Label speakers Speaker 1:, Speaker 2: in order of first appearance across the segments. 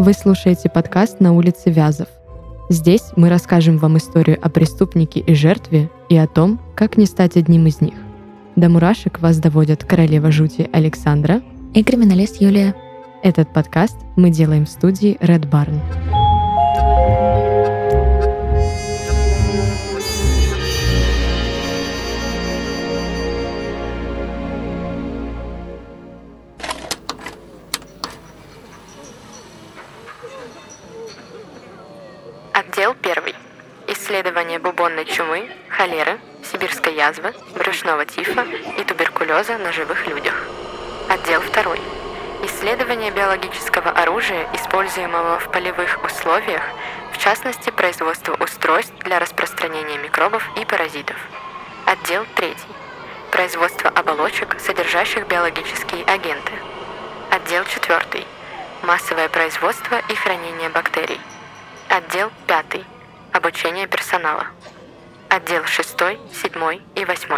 Speaker 1: Вы слушаете подкаст «На улице Вязов». Здесь мы расскажем вам историю о преступнике и жертве и о том, как не стать одним из них. До мурашек вас доводят королева жути Александра
Speaker 2: и криминалист Юлия.
Speaker 1: Этот подкаст мы делаем в студии Red Barn.
Speaker 3: Бубонной чумы, холеры, сибирской язвы, брюшного тифа и туберкулеза на живых людях. Отдел 2. Исследование биологического оружия, используемого в полевых условиях, в частности производство устройств для распространения микробов и паразитов. Отдел 3. Производство оболочек, содержащих биологические агенты. Отдел 4. Массовое производство и хранение бактерий. Отдел 5. Обучение персонала. Отдел 6, 7 и 8.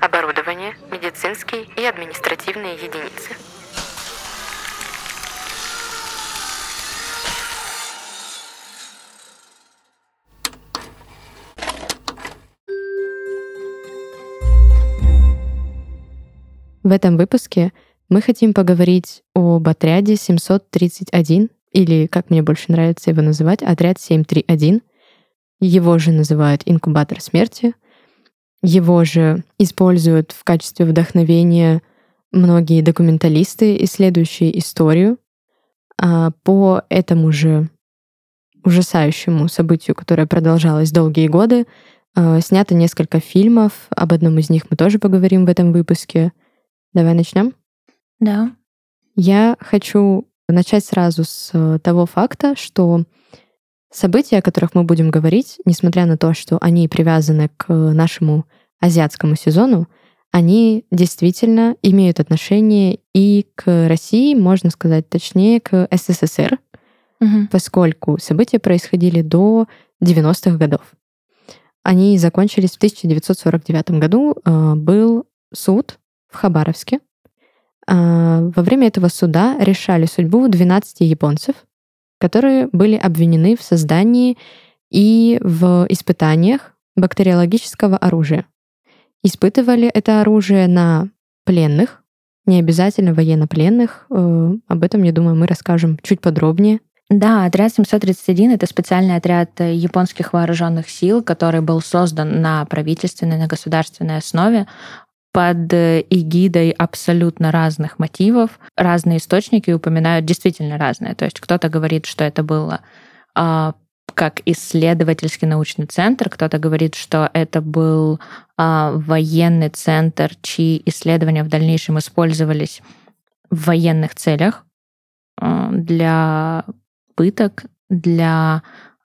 Speaker 3: Оборудование, медицинские и административные единицы.
Speaker 1: В этом выпуске мы хотим поговорить об отряде 731 или, как мне больше нравится его называть, отряд 731. Его же называют инкубатор смерти. Его же используют в качестве вдохновения многие документалисты, исследующие историю. А по этому же ужасающему событию, которое продолжалось долгие годы, а, снято несколько фильмов. Об одном из них мы тоже поговорим в этом выпуске. Давай начнем?
Speaker 2: Да.
Speaker 1: Я хочу начать сразу с э, того факта, что события, о которых мы будем говорить, несмотря на то, что они привязаны к нашему азиатскому сезону, они действительно имеют отношение и к России, можно сказать точнее, к СССР, угу. поскольку события происходили до 90-х годов. Они закончились в 1949 году. Э, был суд в Хабаровске, а, во время этого суда решали судьбу 12 японцев, которые были обвинены в создании и в испытаниях бактериологического оружия. Испытывали это оружие на пленных, не обязательно военнопленных. Э, об этом, я думаю, мы расскажем чуть подробнее.
Speaker 2: Да, отряд 731 — это специальный отряд японских вооруженных сил, который был создан на правительственной, на государственной основе под э, эгидой абсолютно разных мотивов. Разные источники упоминают действительно разные. То есть кто-то говорит, что это было а, как исследовательский научный центр, кто-то говорит, что это был а, военный центр, чьи исследования в дальнейшем использовались в военных целях а, для пыток, для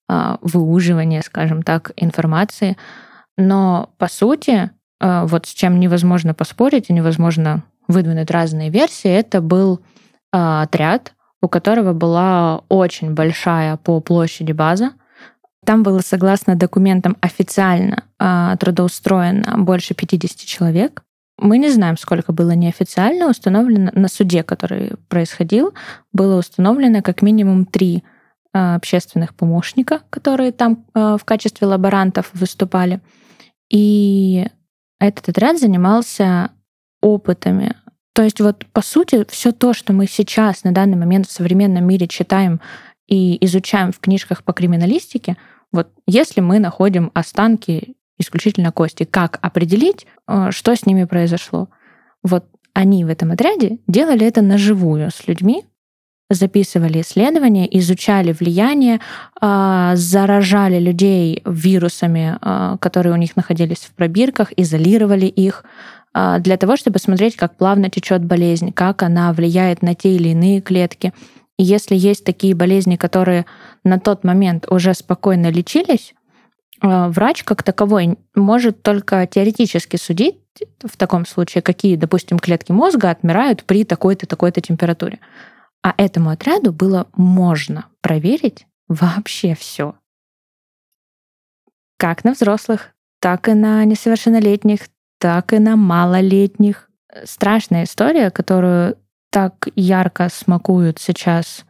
Speaker 2: а, выуживания, скажем так, информации. Но по сути вот с чем невозможно поспорить и невозможно выдвинуть разные версии, это был а, отряд, у которого была очень большая по площади база. Там было, согласно документам, официально а, трудоустроено больше 50 человек. Мы не знаем, сколько было неофициально установлено на суде, который происходил, было установлено как минимум три общественных помощника, которые там в качестве лаборантов выступали. И этот отряд занимался опытами. То есть вот по сути все то, что мы сейчас на данный момент в современном мире читаем и изучаем в книжках по криминалистике, вот если мы находим останки исключительно кости, как определить, э, что с ними произошло? Вот они в этом отряде делали это наживую с людьми, записывали исследования, изучали влияние, а, заражали людей вирусами, а, которые у них находились в пробирках, изолировали их а, для того, чтобы смотреть, как плавно течет болезнь, как она влияет на те или иные клетки. И если есть такие болезни, которые на тот момент уже спокойно лечились, врач как таковой может только теоретически судить в таком случае, какие, допустим, клетки мозга отмирают при такой-то, такой-то температуре. А этому отряду было можно проверить вообще все. Как на взрослых, так и на несовершеннолетних, так и на малолетних. Страшная история, которую так ярко смакуют сейчас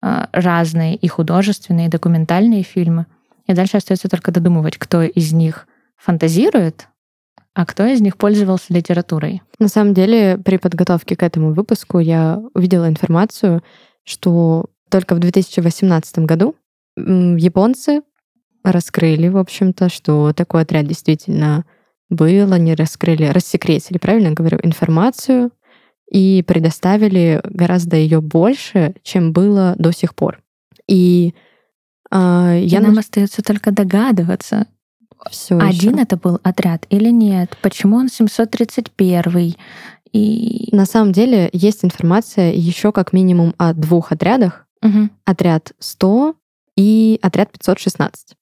Speaker 2: а, разные и художественные, и документальные фильмы. И дальше остается только додумывать, кто из них фантазирует, а кто из них пользовался литературой.
Speaker 1: На самом деле, при подготовке к этому выпуску я увидела информацию, что только в 2018 году японцы раскрыли, в общем-то, что такой отряд действительно был, они раскрыли, рассекретили, правильно говорю, информацию и предоставили гораздо ее больше, чем было до сих пор. И
Speaker 2: э, я и нам остается только догадываться,
Speaker 1: все
Speaker 2: один еще. это был отряд или нет, почему он 731
Speaker 1: и на самом деле есть информация еще как минимум о двух отрядах: угу. отряд 100 и отряд 516.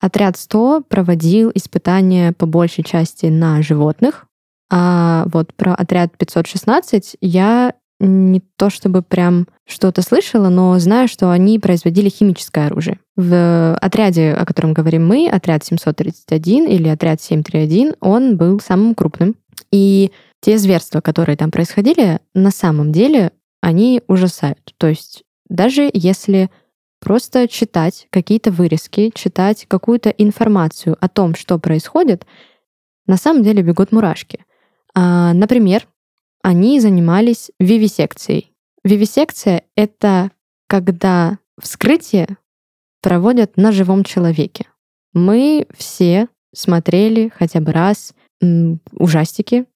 Speaker 1: Отряд 100 проводил испытания по большей части на животных, а вот про отряд 516 я не то чтобы прям что-то слышала, но знаю, что они производили химическое оружие. В отряде, о котором говорим мы, отряд 731 или отряд 731, он был самым крупным. И те зверства, которые там происходили, на самом деле они ужасают. То есть даже если просто читать какие-то вырезки, читать какую-то информацию о том, что происходит, на самом деле бегут мурашки. А, например, они занимались вивисекцией. Вивисекция — это когда вскрытие проводят на живом человеке. Мы все смотрели хотя бы раз ужастики,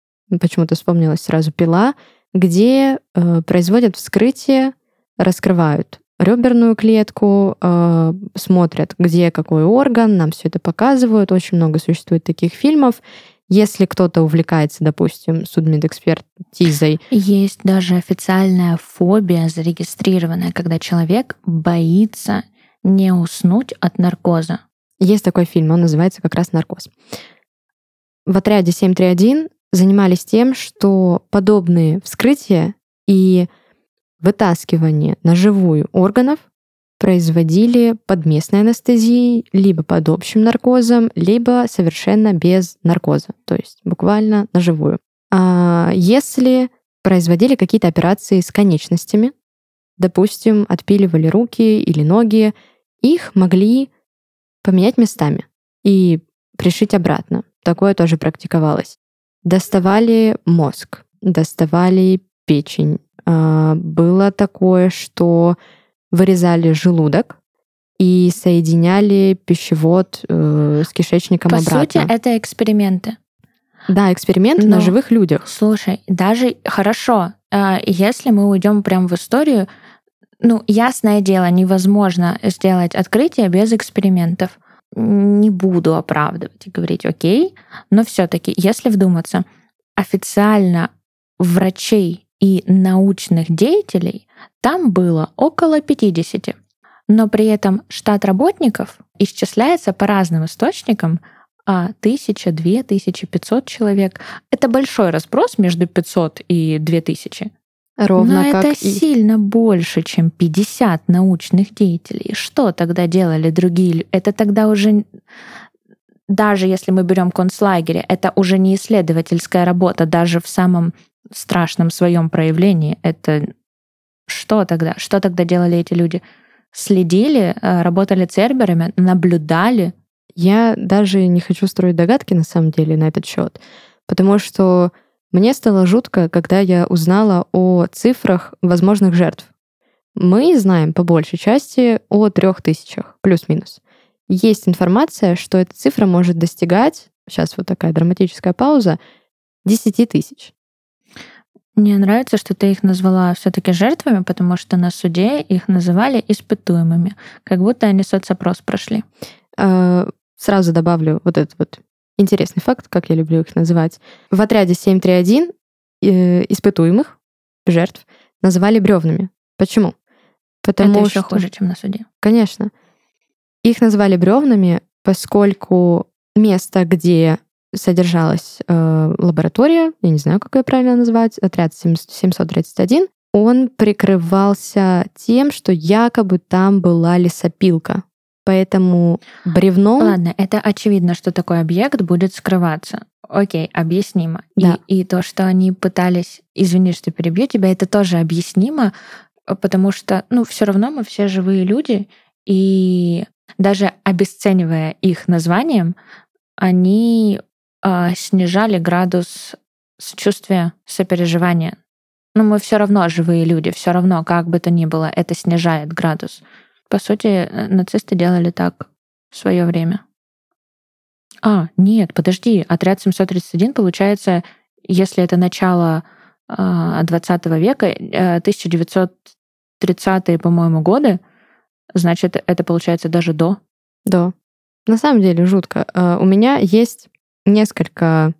Speaker 1: почему-то вспомнилась сразу пила, где э, производят вскрытие, раскрывают реберную клетку, э, смотрят, где какой орган, нам все это показывают. Очень много существует таких фильмов. Если кто-то увлекается, допустим, судмедэкспертизой.
Speaker 2: Есть даже официальная фобия зарегистрированная, когда человек боится не уснуть от наркоза.
Speaker 1: Есть такой фильм, он называется как раз «Наркоз». В отряде 731 занимались тем, что подобные вскрытия и вытаскивание на живую органов производили под местной анестезией, либо под общим наркозом, либо совершенно без наркоза, то есть буквально на живую. А если производили какие-то операции с конечностями, допустим, отпиливали руки или ноги, их могли поменять местами и пришить обратно. Такое тоже практиковалось. Доставали мозг, доставали печень, а, было такое, что вырезали желудок и соединяли пищевод э, с кишечником
Speaker 2: По
Speaker 1: обратно.
Speaker 2: По сути, это эксперименты.
Speaker 1: Да, эксперименты Но, на живых людях.
Speaker 2: Слушай, даже хорошо, а, если мы уйдем прямо в историю, ну, ясное дело, невозможно сделать открытие без экспериментов. Не буду оправдывать и говорить, окей, но все-таки, если вдуматься, официально врачей и научных деятелей там было около 50. Но при этом штат работников исчисляется по разным источникам а 1000, 2000, 500 человек. Это большой разброс между 500 и 2000.
Speaker 1: Ровно
Speaker 2: Но
Speaker 1: как
Speaker 2: это и... сильно больше, чем 50 научных деятелей. Что тогда делали другие? Это тогда уже даже если мы берем концлагеря, это уже не исследовательская работа, даже в самом страшном своем проявлении, это что тогда? Что тогда делали эти люди? Следили, э, работали церберами, наблюдали?
Speaker 1: Я даже не хочу строить догадки на самом деле на этот счет, потому что мне стало жутко, когда я узнала о цифрах возможных жертв. Мы знаем по большей части о трех тысячах, плюс-минус. Есть информация, что эта цифра может достигать, сейчас вот такая драматическая пауза, 10 тысяч.
Speaker 2: Мне нравится, что ты их назвала все-таки жертвами, потому что на суде их называли испытуемыми, как будто они соцопрос прошли.
Speaker 1: Э, сразу добавлю вот этот вот интересный факт, как я люблю их называть. В отряде 731 э, испытуемых, жертв, называли бревнами. Почему?
Speaker 2: Потому Это еще что... хуже, чем на суде.
Speaker 1: Конечно. Их называли бревнами, поскольку место, где содержалась э, лаборатория, я не знаю, как ее правильно назвать, отряд 731, он прикрывался тем, что якобы там была лесопилка. Поэтому бревно...
Speaker 2: Ладно, это очевидно, что такой объект будет скрываться. Окей, объяснимо.
Speaker 1: Да.
Speaker 2: И, и то, что они пытались, извини, что перебью тебя, это тоже объяснимо, потому что, ну, все равно мы все живые люди, и даже обесценивая их названием, они снижали градус сочувствия, сопереживания. Но мы все равно живые люди, все равно, как бы то ни было, это снижает градус. По сути, э, нацисты делали так в свое время. А, нет, подожди, отряд 731, получается, если это начало 20 а, века, 1930-е, э, по-моему, годы, значит, это получается даже до.
Speaker 1: До. На самом деле жутко. А, у меня есть несколько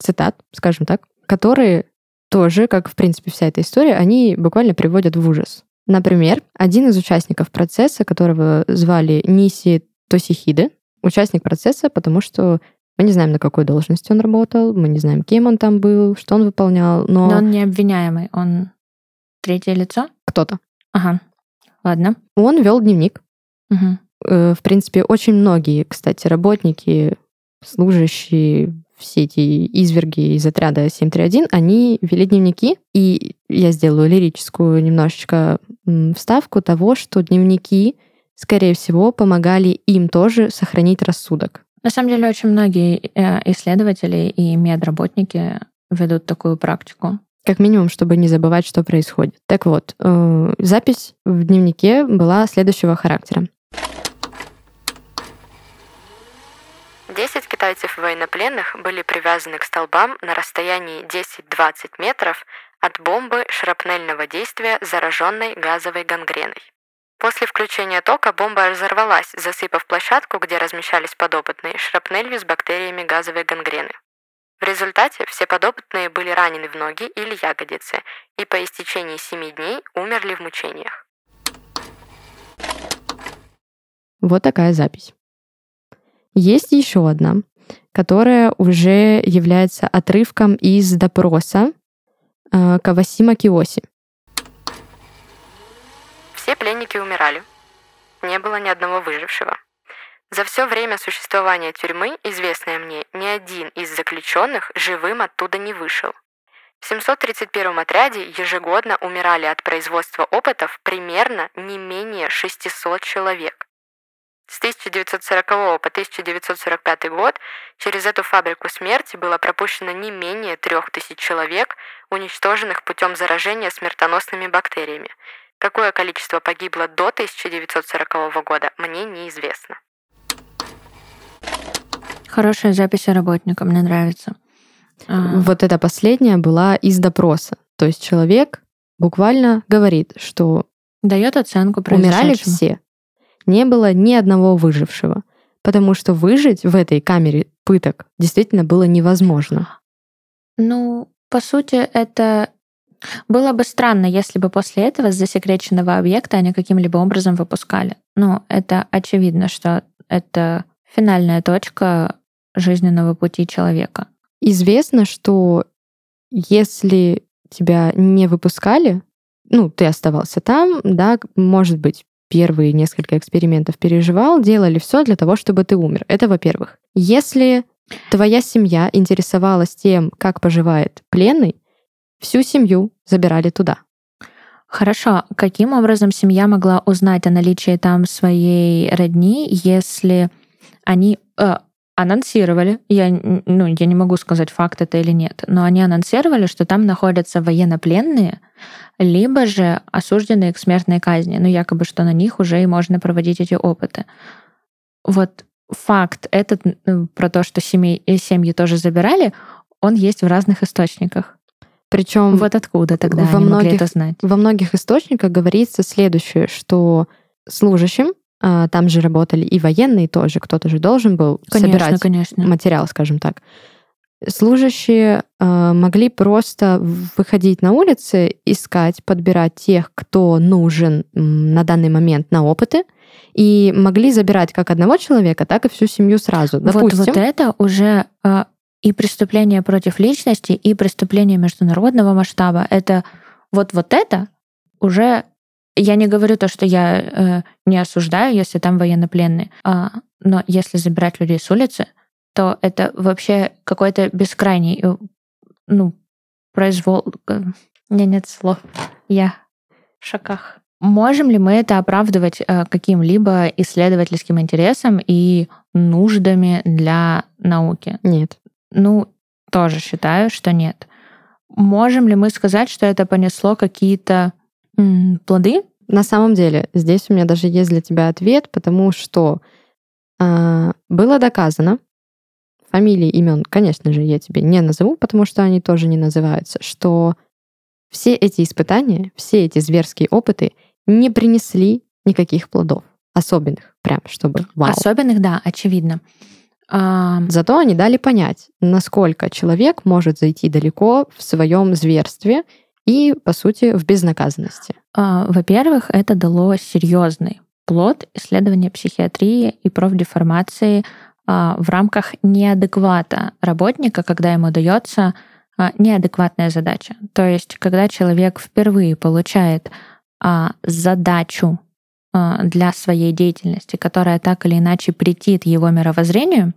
Speaker 1: цитат, скажем так, которые тоже, как в принципе вся эта история, они буквально приводят в ужас. Например, один из участников процесса, которого звали Ниси Тосихиде, участник процесса, потому что мы не знаем, на какой должности он работал, мы не знаем, кем он там был, что он выполнял, но...
Speaker 2: Но он не обвиняемый, он третье лицо?
Speaker 1: Кто-то.
Speaker 2: Ага, ладно.
Speaker 1: Он вел дневник.
Speaker 2: Угу.
Speaker 1: В принципе, очень многие, кстати, работники, служащие, все эти изверги из отряда 731, они вели дневники, и я сделаю лирическую немножечко вставку того, что дневники, скорее всего, помогали им тоже сохранить рассудок.
Speaker 2: На самом деле очень многие э, исследователи и медработники ведут такую практику.
Speaker 1: Как минимум, чтобы не забывать, что происходит. Так вот, э, запись в дневнике была следующего характера.
Speaker 3: 10 китайцев-военнопленных были привязаны к столбам на расстоянии 10-20 метров от бомбы шрапнельного действия, зараженной газовой гангреной. После включения тока бомба разорвалась, засыпав площадку, где размещались подопытные, шрапнелью с бактериями газовой гангрены. В результате все подопытные были ранены в ноги или ягодицы и по истечении 7 дней умерли в мучениях.
Speaker 1: Вот такая запись. Есть еще одна, которая уже является отрывком из допроса э, Кавасима Киоси.
Speaker 3: Все пленники умирали. Не было ни одного выжившего. За все время существования тюрьмы, известное мне, ни один из заключенных живым оттуда не вышел. В 731 отряде ежегодно умирали от производства опытов примерно не менее 600 человек. С 1940 по 1945 год через эту фабрику смерти было пропущено не менее 3000 человек, уничтоженных путем заражения смертоносными бактериями, Какое количество погибло до 1940 года, мне неизвестно.
Speaker 2: Хорошая запись о работнике, мне нравится.
Speaker 1: А. Вот эта последняя была из допроса. То есть человек буквально говорит, что
Speaker 2: дает оценку
Speaker 1: умирали все. Не было ни одного выжившего. Потому что выжить в этой камере пыток действительно было невозможно.
Speaker 2: Ну, по сути, это было бы странно, если бы после этого с засекреченного объекта они каким-либо образом выпускали. Ну, это очевидно, что это финальная точка жизненного пути человека.
Speaker 1: Известно, что если тебя не выпускали, ну, ты оставался там, да, может быть, первые несколько экспериментов переживал, делали все для того, чтобы ты умер. Это во-первых. Если твоя семья интересовалась тем, как поживает пленный, Всю семью забирали туда.
Speaker 2: Хорошо. Каким образом семья могла узнать о наличии там своей родни, если они э, анонсировали, я, ну, я не могу сказать, факт это или нет, но они анонсировали, что там находятся военнопленные, либо же осужденные к смертной казни, ну, якобы, что на них уже и можно проводить эти опыты. Вот факт этот ну, про то, что семьи, семьи тоже забирали, он есть в разных источниках.
Speaker 1: Причем
Speaker 2: вот откуда тогда во они многих, могли это знать?
Speaker 1: Во многих источниках говорится следующее, что служащим а, там же работали и военные тоже, кто-то же должен был
Speaker 2: конечно,
Speaker 1: собирать
Speaker 2: конечно.
Speaker 1: материал, скажем так. Служащие э, могли просто выходить на улицы, искать, подбирать тех, кто нужен на данный момент на опыты, и могли забирать как одного человека, так и всю семью сразу.
Speaker 2: Допустим, вот, вот это уже э, и преступления против личности, и преступления международного масштаба. Это вот вот это уже я не говорю то, что я э, не осуждаю, если там военнопленные, а, но если забирать людей с улицы, то это вообще какой-то бескрайний, э, ну, произвол... Э, у меня нет слов. Я в шоках. Можем ли мы это оправдывать э, каким-либо исследовательским интересом и нуждами для науки?
Speaker 1: Нет.
Speaker 2: Ну, тоже считаю, что нет. Можем ли мы сказать, что это понесло какие-то плоды?
Speaker 1: На самом деле, здесь у меня даже есть для тебя ответ, потому что э, было доказано, фамилии, имен, конечно же, я тебе не назову, потому что они тоже не называются, что все эти испытания, все эти зверские опыты не принесли никаких плодов особенных, прям чтобы вау.
Speaker 2: Особенных, да, очевидно.
Speaker 1: А... Зато они дали понять, насколько человек может зайти далеко в своем зверстве и, по сути, в безнаказанности.
Speaker 2: А, во-первых, это дало серьезный плод исследования психиатрии и профдеформации в рамках неадеквата работника, когда ему дается а, неадекватная задача. То есть, когда человек впервые получает а, задачу а, для своей деятельности, которая так или иначе претит его мировоззрению,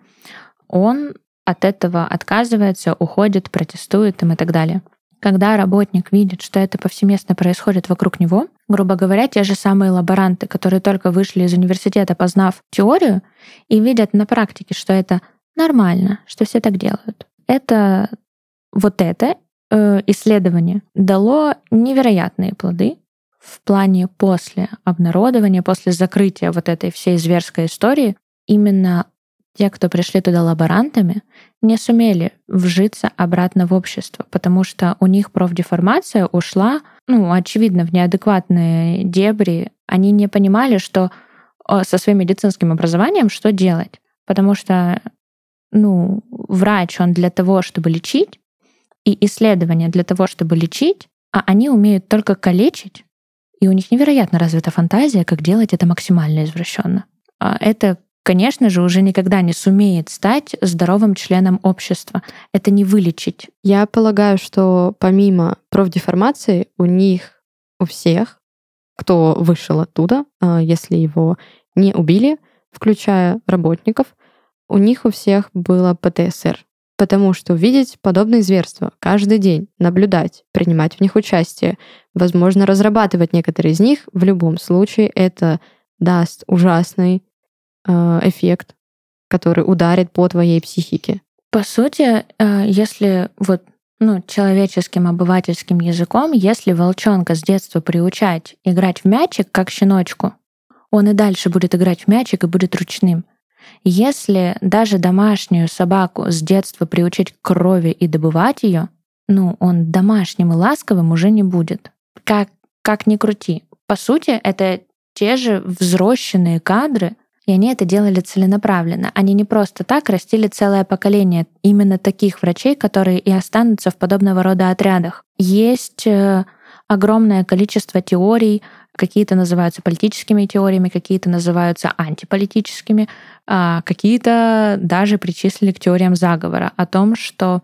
Speaker 2: он от этого отказывается, уходит, протестует им и так далее. Когда работник видит, что это повсеместно происходит вокруг него, грубо говоря, те же самые лаборанты, которые только вышли из университета, познав теорию, и видят на практике, что это нормально, что все так делают. Это вот это э, исследование дало невероятные плоды, в плане после обнародования, после закрытия вот этой всей зверской истории, именно те, кто пришли туда лаборантами, не сумели вжиться обратно в общество, потому что у них профдеформация ушла, ну, очевидно, в неадекватные дебри. Они не понимали, что э, со своим медицинским образованием что делать. Потому что, ну, врач, он для того, чтобы лечить, и исследования для того, чтобы лечить, а они умеют только калечить, и у них невероятно развита фантазия, как делать это максимально извращенно. А это, конечно же, уже никогда не сумеет стать здоровым членом общества. Это не вылечить.
Speaker 1: Я полагаю, что помимо профдеформации у них, у всех, кто вышел оттуда, а, если его не убили, включая работников, у них у всех было ПТСР. Потому что видеть подобные зверства каждый день, наблюдать, принимать в них участие, возможно, разрабатывать некоторые из них, в любом случае это даст ужасный эффект, который ударит по твоей психике.
Speaker 2: По сути, э, если вот ну, человеческим обывательским языком, если волчонка с детства приучать играть в мячик, как щеночку, он и дальше будет играть в мячик и будет ручным. Если даже домашнюю собаку с детства приучить к крови и добывать ее, ну, он домашним и ласковым уже не будет. Как, как ни крути. По сути, это те же взросшенные кадры, и они это делали целенаправленно. Они не просто так растили целое поколение именно таких врачей, которые и останутся в подобного рода отрядах. Есть э, огромное количество теорий, какие-то называются политическими теориями, какие-то называются антиполитическими, а какие-то даже причислили к теориям заговора о том, что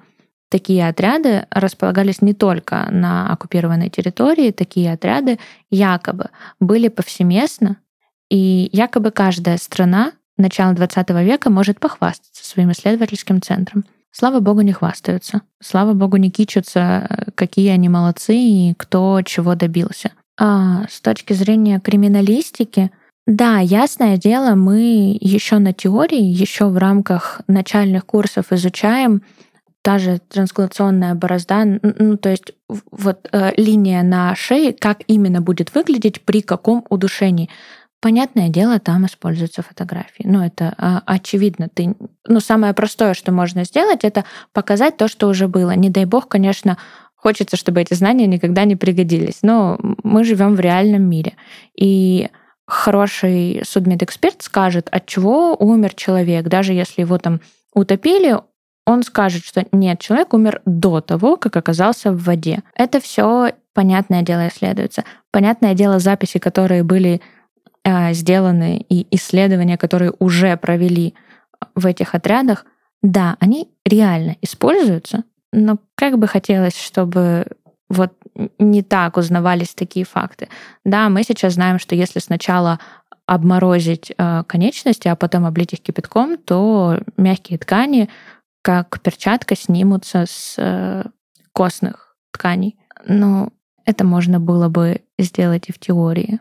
Speaker 2: такие отряды располагались не только на оккупированной территории, такие отряды якобы были повсеместно, и якобы каждая страна начала 20 века может похвастаться своим исследовательским центром. Слава богу, не хвастаются. Слава богу, не кичатся, какие они молодцы и кто чего добился. А с точки зрения криминалистики, да, ясное дело, мы еще на теории, еще в рамках начальных курсов изучаем та же трансклационная борозда, ну, то есть вот э, линия на шее, как именно будет выглядеть при каком удушении. Понятное дело, там используются фотографии. Ну, это а, очевидно. Ты, ну, самое простое, что можно сделать, это показать то, что уже было. Не дай бог, конечно, хочется, чтобы эти знания никогда не пригодились. Но мы живем в реальном мире. И хороший судмедэксперт скажет, от чего умер человек, даже если его там утопили, он скажет, что нет, человек умер до того, как оказался в воде. Это все понятное дело исследуется. Понятное дело записи, которые были сделаны и исследования, которые уже провели в этих отрядах, да, они реально используются, но как бы хотелось, чтобы вот не так узнавались такие факты. Да, мы сейчас знаем, что если сначала обморозить э, конечности, а потом облить их кипятком, то мягкие ткани, как перчатка, снимутся с костных тканей. Но Это можно было бы сделать и в теории.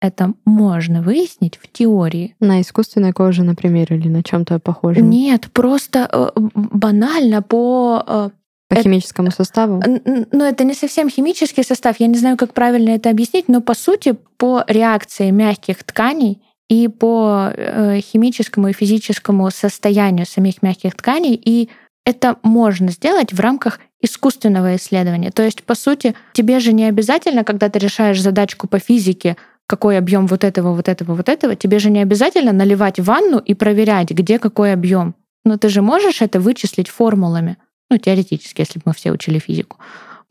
Speaker 2: Это можно выяснить в теории.
Speaker 1: На искусственной коже, например, или на чем-то похожем?
Speaker 2: Нет, просто э, банально по э,
Speaker 1: по химическому составу?
Speaker 2: Ну, это не совсем химический состав. Я не знаю, как правильно это объяснить, но по сути по реакции мягких тканей и по э, химическому и физическому состоянию самих мягких тканей. И это можно сделать в рамках искусственного исследования. То есть, по сути, тебе же не обязательно, когда ты решаешь задачку по физике, какой объем вот этого, вот этого, вот этого, тебе же не обязательно наливать ванну и проверять, где какой объем. Но ты же можешь это вычислить формулами. Ну, теоретически, если бы мы все учили физику.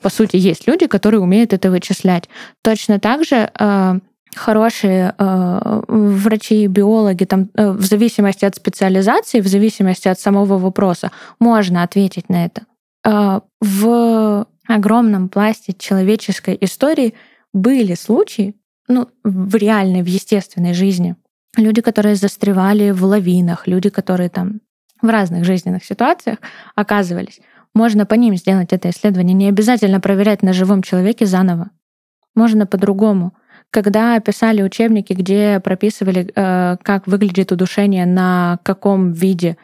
Speaker 2: По сути, есть люди, которые умеют это вычислять. Точно так же э, хорошие э, врачи и биологи, там, э, в зависимости от специализации, в зависимости от самого вопроса, можно ответить на это. Э, в огромном пласте человеческой истории были случаи, ну, в реальной, в естественной жизни, люди, которые застревали в лавинах, люди, которые там в разных жизненных ситуациях оказывались. Можно по ним сделать это исследование. Не обязательно проверять на живом человеке заново. Можно по-другому. Когда писали учебники, где прописывали, э, как выглядит удушение на каком виде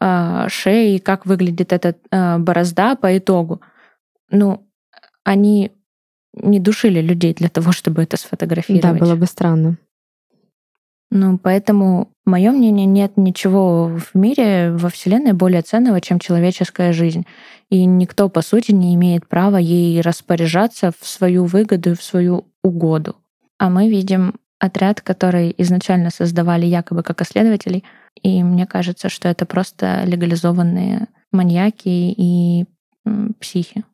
Speaker 2: э, шеи, как выглядит эта э, борозда по итогу, ну, они не душили людей для того, чтобы это сфотографировать.
Speaker 1: Да, было бы странно.
Speaker 2: Ну, поэтому, мое мнение, нет ничего в мире, во Вселенной более ценного, чем человеческая жизнь. И никто, по сути, не имеет права ей распоряжаться в свою выгоду и в свою угоду. А мы видим отряд, который изначально создавали якобы как исследователей, и мне кажется, что это просто легализованные маньяки и психи.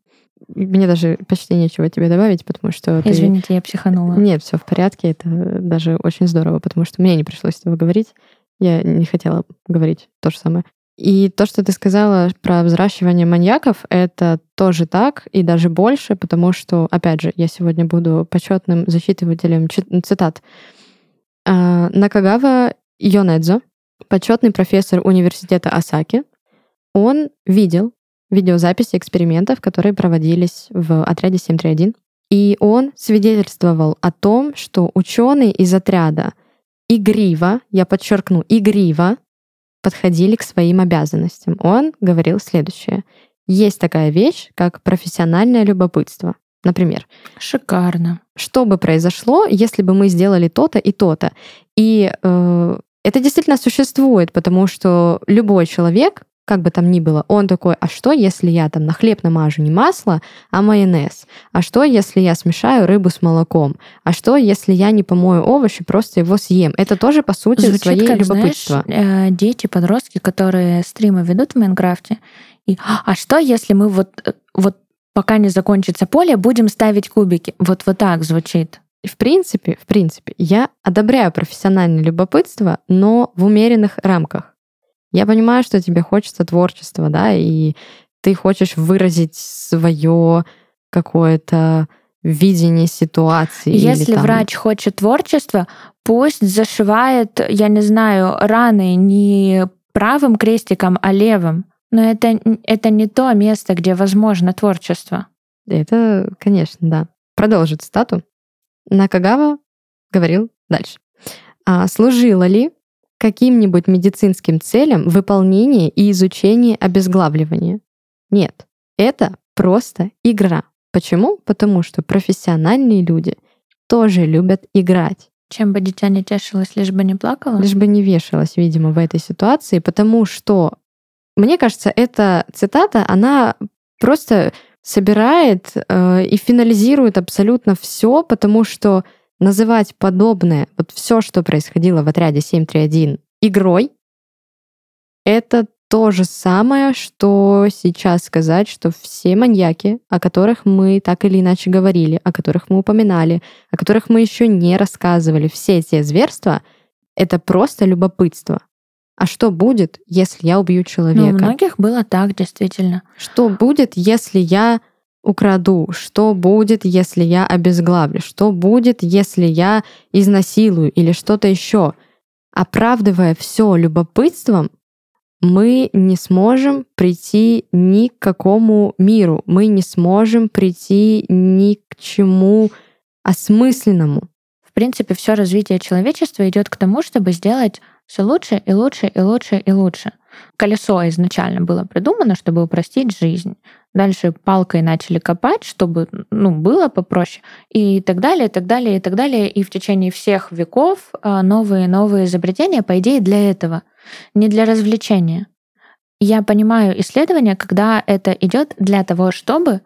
Speaker 1: Мне даже почти нечего тебе добавить, потому что...
Speaker 2: Извините, ты... я психанула.
Speaker 1: Нет, все в порядке. Это даже очень здорово, потому что мне не пришлось этого говорить. Я не хотела говорить то же самое. И то, что ты сказала про взращивание маньяков, это тоже так и даже больше, потому что, опять же, я сегодня буду почетным зачитывателем цитат. А, Накагава Йонэдзо, почетный профессор университета Осаки, он видел видеозаписи экспериментов, которые проводились в отряде 731. И он свидетельствовал о том, что ученые из отряда игриво, я подчеркну, игриво подходили к своим обязанностям. Он говорил следующее. Есть такая вещь, как профессиональное любопытство. Например.
Speaker 2: Шикарно.
Speaker 1: Что бы произошло, если бы мы сделали то-то и то-то? И э, это действительно существует, потому что любой человек как бы там ни было, он такой, а что, если я там на хлеб намажу не масло, а майонез? А что, если я смешаю рыбу с молоком? А что, если я не помою овощи, просто его съем? Это тоже, по сути, Звучит своей как, любопытство.
Speaker 2: Знаешь, э, дети, подростки, которые стримы ведут в Майнкрафте, и, а что, если мы вот, э, вот пока не закончится поле, будем ставить кубики? Вот, вот так звучит.
Speaker 1: В принципе, в принципе, я одобряю профессиональное любопытство, но в умеренных рамках. Я понимаю, что тебе хочется творчества, да, и ты хочешь выразить свое какое-то видение ситуации.
Speaker 2: Если
Speaker 1: там...
Speaker 2: врач хочет творчества, пусть зашивает, я не знаю, раны не правым крестиком, а левым. Но это, это не то место, где возможно творчество.
Speaker 1: Это, конечно, да. Продолжит стату. Накагава говорил дальше. А служила ли каким-нибудь медицинским целям выполнение и изучение обезглавливания. Нет, это просто игра. Почему? Потому что профессиональные люди тоже любят играть.
Speaker 2: Чем бы дитя не тешилось, лишь бы не плакало?
Speaker 1: Лишь бы не вешалось, видимо, в этой ситуации, потому что, мне кажется, эта цитата, она просто собирает э, и финализирует абсолютно все, потому что называть подобное, вот все, что происходило в отряде 731 игрой, это то же самое, что сейчас сказать, что все маньяки, о которых мы так или иначе говорили, о которых мы упоминали, о которых мы еще не рассказывали, все эти зверства, это просто любопытство. А что будет, если я убью человека? Ну,
Speaker 2: у многих было так, действительно.
Speaker 1: Что будет, если я украду? Что будет, если я обезглавлю? Что будет, если я изнасилую или что-то еще? Оправдывая все любопытством, мы не сможем прийти ни к какому миру, мы не сможем прийти ни к чему осмысленному.
Speaker 2: Принципе, все развитие человечества идет к тому, чтобы сделать все лучше и лучше и лучше и лучше. Колесо изначально было придумано, чтобы упростить жизнь. Дальше палкой начали копать, чтобы ну, было попроще. И так далее, и так далее, и так далее. И в течение всех веков а, новые и новые изобретения, по идее, для этого, не для развлечения. Я понимаю исследования, когда это идет для того, чтобы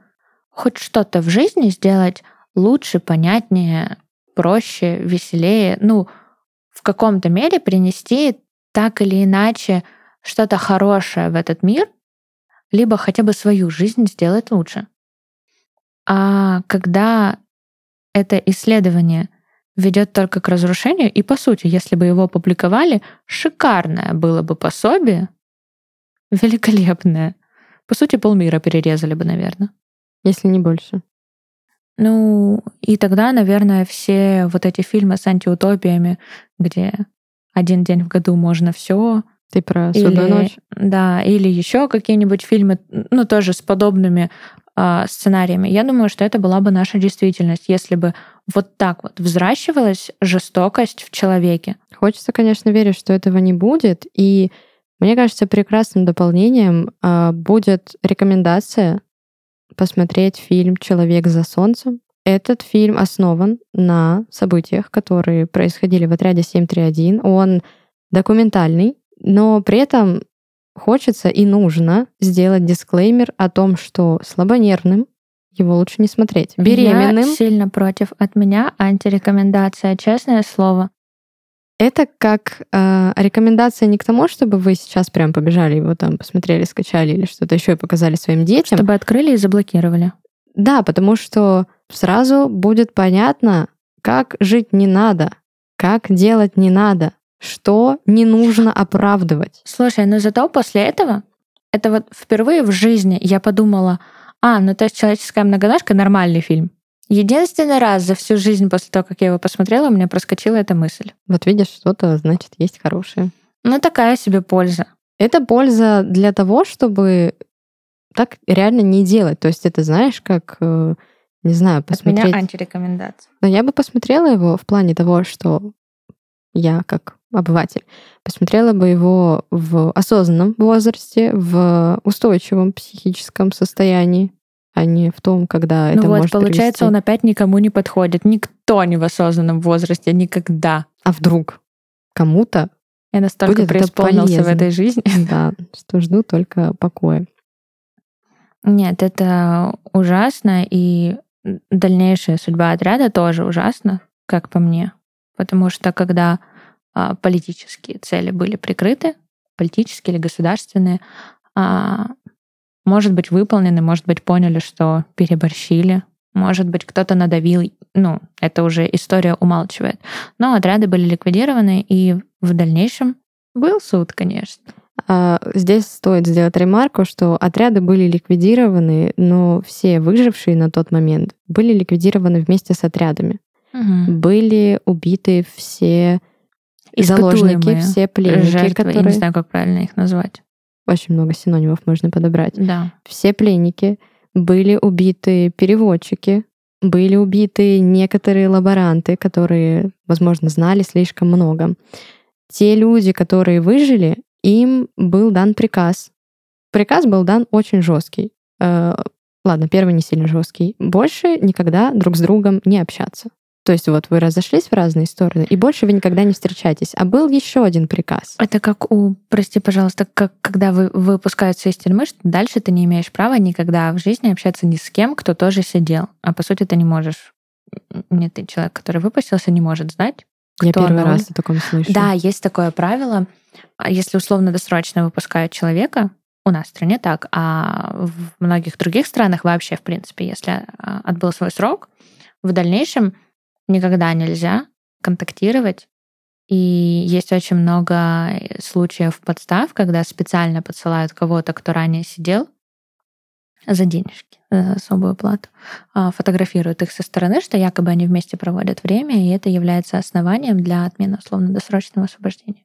Speaker 2: хоть что-то в жизни сделать лучше, понятнее, проще, веселее. Ну, в каком-то мере принести так или иначе что-то хорошее в этот мир, либо хотя бы свою жизнь сделать лучше. А когда это исследование ведет только к разрушению, и по сути, если бы его опубликовали, шикарное было бы пособие, великолепное. По сути, полмира перерезали бы, наверное.
Speaker 1: Если не больше.
Speaker 2: Ну, и тогда, наверное, все вот эти фильмы с антиутопиями, где один день в году можно все.
Speaker 1: Ты про судную или, ночь?
Speaker 2: Да, или еще какие-нибудь фильмы, ну, тоже с подобными э, сценариями. Я думаю, что это была бы наша действительность, если бы вот так вот взращивалась жестокость в человеке.
Speaker 1: Хочется, конечно, верить, что этого не будет. И мне кажется, прекрасным дополнением э, будет рекомендация посмотреть фильм «Человек за солнцем». Этот фильм основан на событиях, которые происходили в отряде 731. Он документальный, но при этом хочется и нужно сделать дисклеймер о том, что слабонервным его лучше не смотреть. Беременным.
Speaker 2: Я сильно против. От меня антирекомендация, честное слово.
Speaker 1: Это как э, рекомендация не к тому, чтобы вы сейчас прям побежали его там посмотрели, скачали или что-то еще и показали своим детям.
Speaker 2: Чтобы открыли и заблокировали.
Speaker 1: Да, потому что сразу будет понятно, как жить не надо, как делать не надо, что не нужно оправдывать.
Speaker 2: Слушай, но зато после этого, это вот впервые в жизни я подумала, а, ну то есть «Человеческая многоножка» — нормальный фильм. Единственный раз за всю жизнь после того, как я его посмотрела, у меня проскочила эта мысль.
Speaker 1: Вот видишь, что-то, значит, есть хорошее.
Speaker 2: Ну, такая себе польза.
Speaker 1: Это польза для того, чтобы так реально не делать. То есть это, знаешь, как, э, не знаю, посмотреть...
Speaker 2: От меня антирекомендация.
Speaker 1: Но я бы посмотрела его в плане того, что я, как обыватель, посмотрела бы его в осознанном возрасте, в устойчивом психическом состоянии а не в том, когда ну это вот, может
Speaker 2: получается,
Speaker 1: привести.
Speaker 2: он опять никому не подходит. Никто не в осознанном возрасте, никогда.
Speaker 1: А вдруг кому-то
Speaker 2: Я настолько будет преисполнился в этой жизни.
Speaker 1: Да, что жду только покоя.
Speaker 2: Нет, это ужасно, и дальнейшая судьба отряда тоже ужасна, как по мне. Потому что когда а, политические цели были прикрыты, политические или государственные, а, может быть, выполнены, может быть, поняли, что переборщили, может быть, кто-то надавил, ну, это уже история умалчивает. Но отряды были ликвидированы, и в дальнейшем был суд, конечно.
Speaker 1: А здесь стоит сделать ремарку, что отряды были ликвидированы, но все выжившие на тот момент были ликвидированы вместе с отрядами.
Speaker 2: Угу.
Speaker 1: Были убиты все заложники, все пленники,
Speaker 2: жертвы,
Speaker 1: которые...
Speaker 2: Я не знаю, как правильно их назвать.
Speaker 1: Очень много синонимов можно подобрать.
Speaker 2: Да.
Speaker 1: Все пленники, были убиты переводчики, были убиты некоторые лаборанты, которые, возможно, знали слишком много. Те люди, которые выжили, им был дан приказ. Приказ был дан очень жесткий. Э, ладно, первый не сильно жесткий. Больше никогда друг с другом не общаться. То есть вот вы разошлись в разные стороны, и больше вы никогда не встречаетесь. А был еще один приказ.
Speaker 2: Это как у, прости, пожалуйста, как когда вы выпускаются из тюрьмы, что дальше ты не имеешь права никогда в жизни общаться ни с кем, кто тоже сидел. А по сути ты не можешь. Не ты человек, который выпустился, не может знать.
Speaker 1: Кто Я первый раз о таком слышу.
Speaker 2: Да, есть такое правило. А если условно-досрочно выпускают человека, у нас в стране так, а в многих других странах вообще, в принципе, если а, отбыл свой срок, в дальнейшем никогда нельзя контактировать. И есть очень много э, случаев подстав, когда специально подсылают кого-то, кто ранее сидел, за денежки, за особую плату, а, фотографируют их со стороны, что якобы они вместе проводят время, и это является основанием для отмены условно-досрочного освобождения.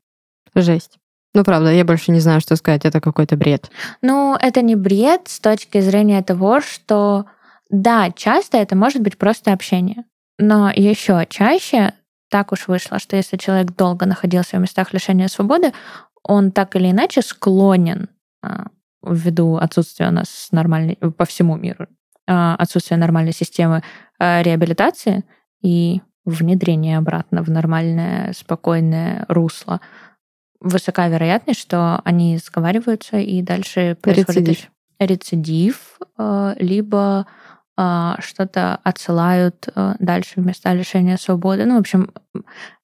Speaker 1: Жесть. Ну, правда, я больше не знаю, что сказать, это какой-то бред.
Speaker 2: Ну, это не бред с точки зрения того, что да, часто это может быть просто общение. Но еще чаще так уж вышло, что если человек долго находился в местах лишения свободы, он так или иначе склонен а, ввиду отсутствия у нас нормальной по всему миру а, отсутствия нормальной системы а, реабилитации и внедрения обратно в нормальное спокойное русло, высока вероятность, что они сговариваются и дальше происходит рецидив, рецидив либо что-то отсылают а, дальше в места лишения свободы. Ну, в общем,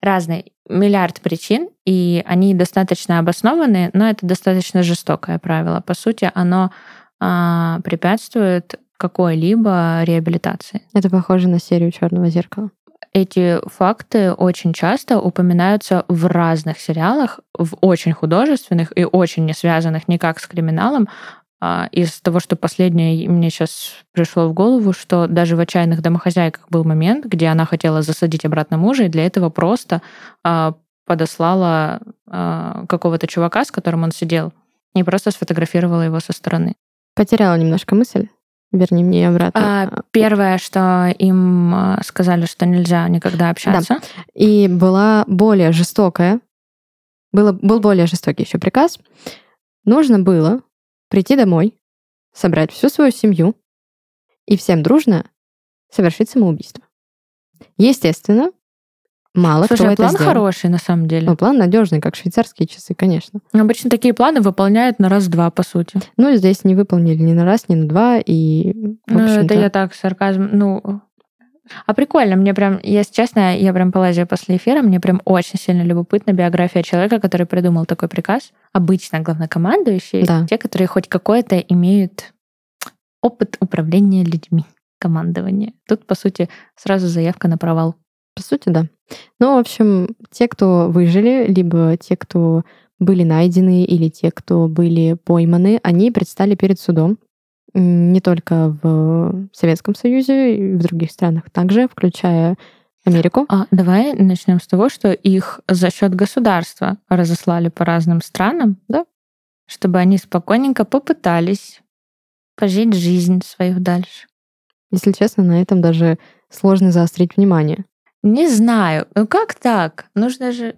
Speaker 2: разные, миллиард причин, и они достаточно обоснованы, но это достаточно жестокое правило. По сути, оно а, препятствует какой-либо реабилитации.
Speaker 1: Это похоже на серию Черного зеркала.
Speaker 2: Эти факты очень часто упоминаются в разных сериалах, в очень художественных и очень не связанных никак с криминалом, а, из того, что последнее мне сейчас пришло в голову, что даже в «Отчаянных домохозяйках» был момент, где она хотела засадить обратно мужа, и для этого просто а, подослала а, какого-то чувака, с которым он сидел, и просто сфотографировала его со стороны.
Speaker 1: Потеряла немножко мысль. Верни мне обратно.
Speaker 2: А, первое, что им сказали, что нельзя никогда общаться. Да.
Speaker 1: И была более жестокая, было, был более жестокий еще приказ. Нужно было прийти домой, собрать всю свою семью и всем дружно совершить самоубийство. Естественно, мало
Speaker 2: Слушай,
Speaker 1: кто
Speaker 2: а план
Speaker 1: сделал.
Speaker 2: хороший на самом деле.
Speaker 1: Ну, план надежный, как швейцарские часы, конечно.
Speaker 2: Обычно такие планы выполняют на раз-два, по сути.
Speaker 1: Ну, здесь не выполнили ни на раз, ни на два, и,
Speaker 2: Ну, это я так, сарказм. Ну, а прикольно, мне прям, если честно, я прям полазила после эфира, мне прям очень сильно любопытна биография человека, который придумал такой приказ. Обычно главнокомандующие, да. те, которые хоть какое-то имеют опыт управления людьми, командования. Тут, по сути, сразу заявка на провал.
Speaker 1: По сути, да. Ну, в общем, те, кто выжили, либо те, кто были найдены, или те, кто были пойманы, они предстали перед судом не только в Советском Союзе и в других странах также, включая Америку.
Speaker 2: А давай начнем с того, что их за счет государства разослали по разным странам,
Speaker 1: да,
Speaker 2: чтобы они спокойненько попытались пожить жизнь свою дальше.
Speaker 1: Если честно, на этом даже сложно заострить внимание.
Speaker 2: Не знаю. Ну как так? Нужно же...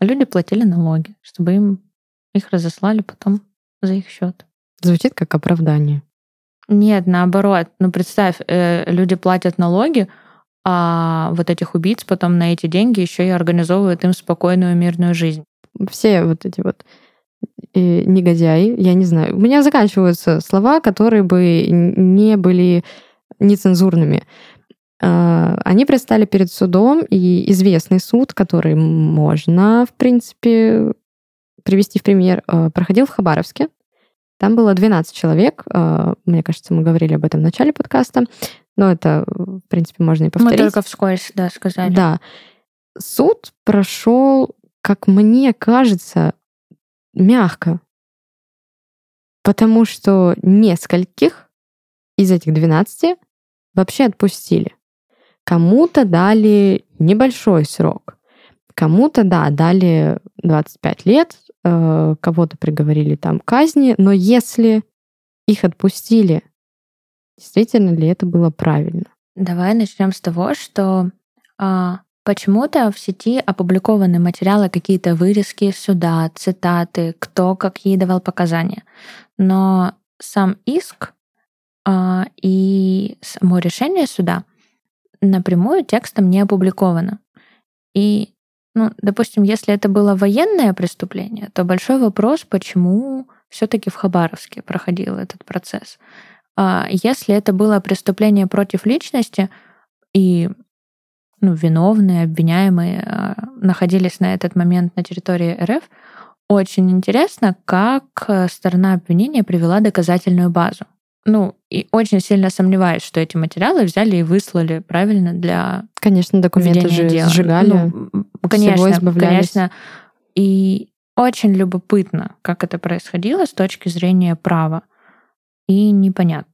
Speaker 2: Люди платили налоги, чтобы им их разослали потом за их счет.
Speaker 1: Звучит как оправдание.
Speaker 2: Нет, наоборот. Ну, представь, э, люди платят налоги, а вот этих убийц потом на эти деньги еще и организовывают им спокойную мирную жизнь.
Speaker 1: Все вот эти вот э, негодяи, я не знаю. У меня заканчиваются слова, которые бы не были нецензурными. Э, они предстали перед судом, и известный суд, который можно, в принципе, привести в пример, э, проходил в Хабаровске. Там было 12 человек. Э, мне кажется, мы говорили об этом в начале подкаста. Но это, в принципе, можно и повторить.
Speaker 2: Мы только вскользь, да, сказали.
Speaker 1: Да. Суд прошел, как мне кажется, мягко. Потому что нескольких из этих 12 вообще отпустили. Кому-то дали небольшой срок. Кому-то, да, дали 25 лет, Э, кого-то приговорили там к казни, но если их отпустили, действительно ли это было правильно?
Speaker 2: Давай начнем с того, что а, почему-то в сети опубликованы материалы, какие-то вырезки суда, цитаты, кто какие давал показания. Но сам иск а, и само решение суда напрямую текстом не опубликовано. И ну, допустим, если это было военное преступление, то большой вопрос, почему все-таки в Хабаровске проходил этот процесс. А если это было преступление против личности, и ну, виновные, обвиняемые а, находились на этот момент на территории РФ, очень интересно, как сторона обвинения привела доказательную базу. Ну, и очень сильно сомневаюсь, что эти материалы взяли и выслали правильно для
Speaker 1: Конечно, документы же дела. сжигали, ну,
Speaker 2: конечно, конечно. И очень любопытно, как это происходило с точки зрения права. И непонятно.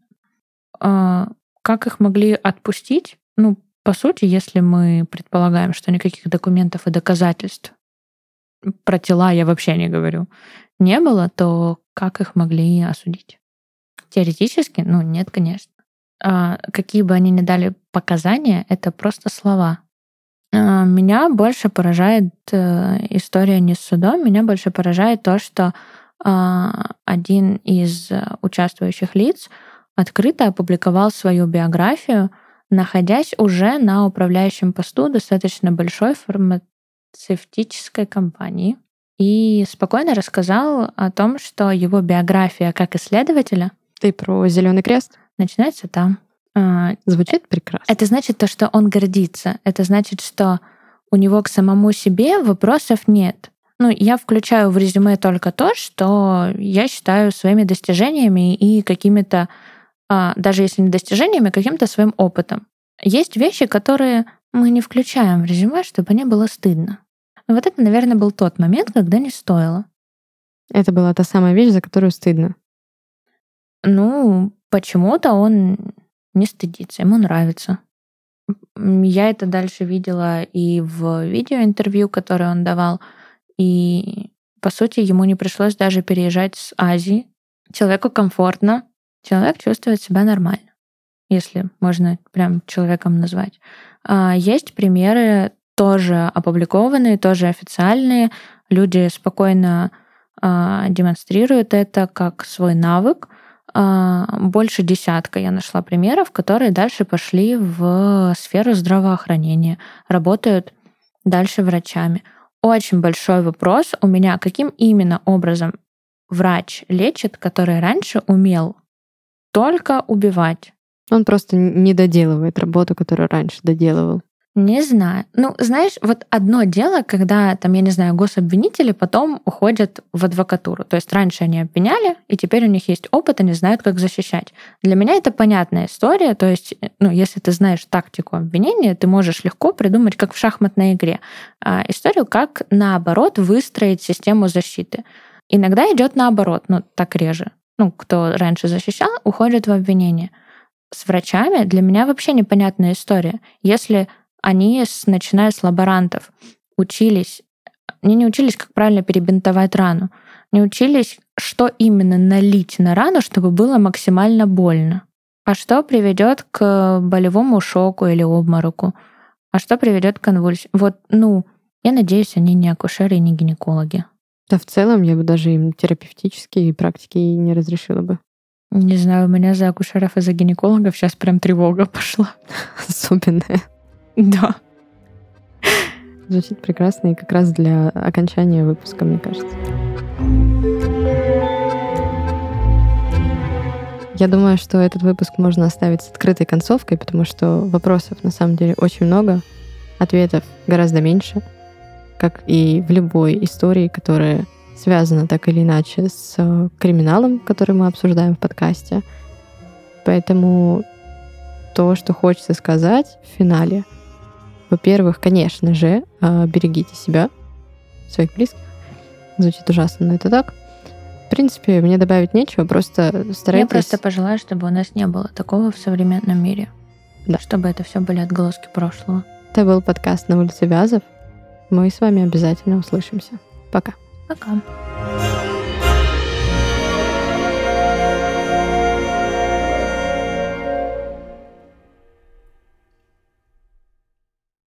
Speaker 2: А, как их могли отпустить? Ну, по сути, если мы предполагаем, что никаких документов и доказательств про тела я вообще не говорю, не было, то как их могли осудить? Теоретически, ну нет, конечно. А, какие бы они ни дали показания, это просто слова. А, меня больше поражает а, история не с судом, меня больше поражает то, что а, один из участвующих лиц открыто опубликовал свою биографию, находясь уже на управляющем посту достаточно большой фармацевтической компании и спокойно рассказал о том, что его биография как исследователя
Speaker 1: ты про Зеленый крест?
Speaker 2: Начинается там.
Speaker 1: А, Звучит прекрасно.
Speaker 2: Это значит то, что он гордится. Это значит, что у него к самому себе вопросов нет. Ну, я включаю в резюме только то, что я считаю своими достижениями и какими-то, а, даже если не достижениями, каким-то своим опытом. Есть вещи, которые мы не включаем в резюме, чтобы не было стыдно. Но вот это, наверное, был тот момент, когда не стоило.
Speaker 1: Это была та самая вещь, за которую стыдно.
Speaker 2: Ну, почему-то он не стыдится, ему нравится. Я это дальше видела и в видеоинтервью, которое он давал. И, по сути, ему не пришлось даже переезжать с Азии. Человеку комфортно, человек чувствует себя нормально, если можно прям человеком назвать. А есть примеры тоже опубликованные, тоже официальные. Люди спокойно а, демонстрируют это как свой навык, больше десятка я нашла примеров, которые дальше пошли в сферу здравоохранения, работают дальше врачами. Очень большой вопрос у меня, каким именно образом врач лечит, который раньше умел только убивать.
Speaker 1: Он просто не доделывает работу, которую раньше доделывал.
Speaker 2: Не знаю. Ну, знаешь, вот одно дело, когда, там, я не знаю, гособвинители потом уходят в адвокатуру. То есть раньше они обвиняли, и теперь у них есть опыт, они знают, как защищать. Для меня это понятная история. То есть, ну, если ты знаешь тактику обвинения, ты можешь легко придумать, как в шахматной игре, а, историю, как наоборот выстроить систему защиты. Иногда идет наоборот, но так реже. Ну, кто раньше защищал, уходит в обвинение. С врачами для меня вообще непонятная история. Если они, начиная с лаборантов, учились, они не учились, как правильно перебинтовать рану, не учились, что именно налить на рану, чтобы было максимально больно. А что приведет к болевому шоку или обмороку? А что приведет к конвульсии? Вот, ну, я надеюсь, они не акушеры и не гинекологи.
Speaker 1: Да, в целом, я бы даже им терапевтические практики не разрешила бы.
Speaker 2: Не знаю, у меня за акушеров и за гинекологов сейчас прям тревога пошла.
Speaker 1: Особенная.
Speaker 2: Да.
Speaker 1: Звучит прекрасно и как раз для окончания выпуска, мне кажется. Я думаю, что этот выпуск можно оставить с открытой концовкой, потому что вопросов на самом деле очень много, ответов гораздо меньше, как и в любой истории, которая связана так или иначе с криминалом, который мы обсуждаем в подкасте. Поэтому то, что хочется сказать в финале — во-первых, конечно же, а, берегите себя, своих близких. Звучит ужасно, но это так. В принципе, мне добавить нечего, просто старайтесь... Я
Speaker 2: просто пожелаю, чтобы у нас не было такого в современном мире. Да. Чтобы это все были отголоски прошлого.
Speaker 1: Это был подкаст «На улице Вязов». Мы с вами обязательно услышимся. Пока.
Speaker 2: Пока.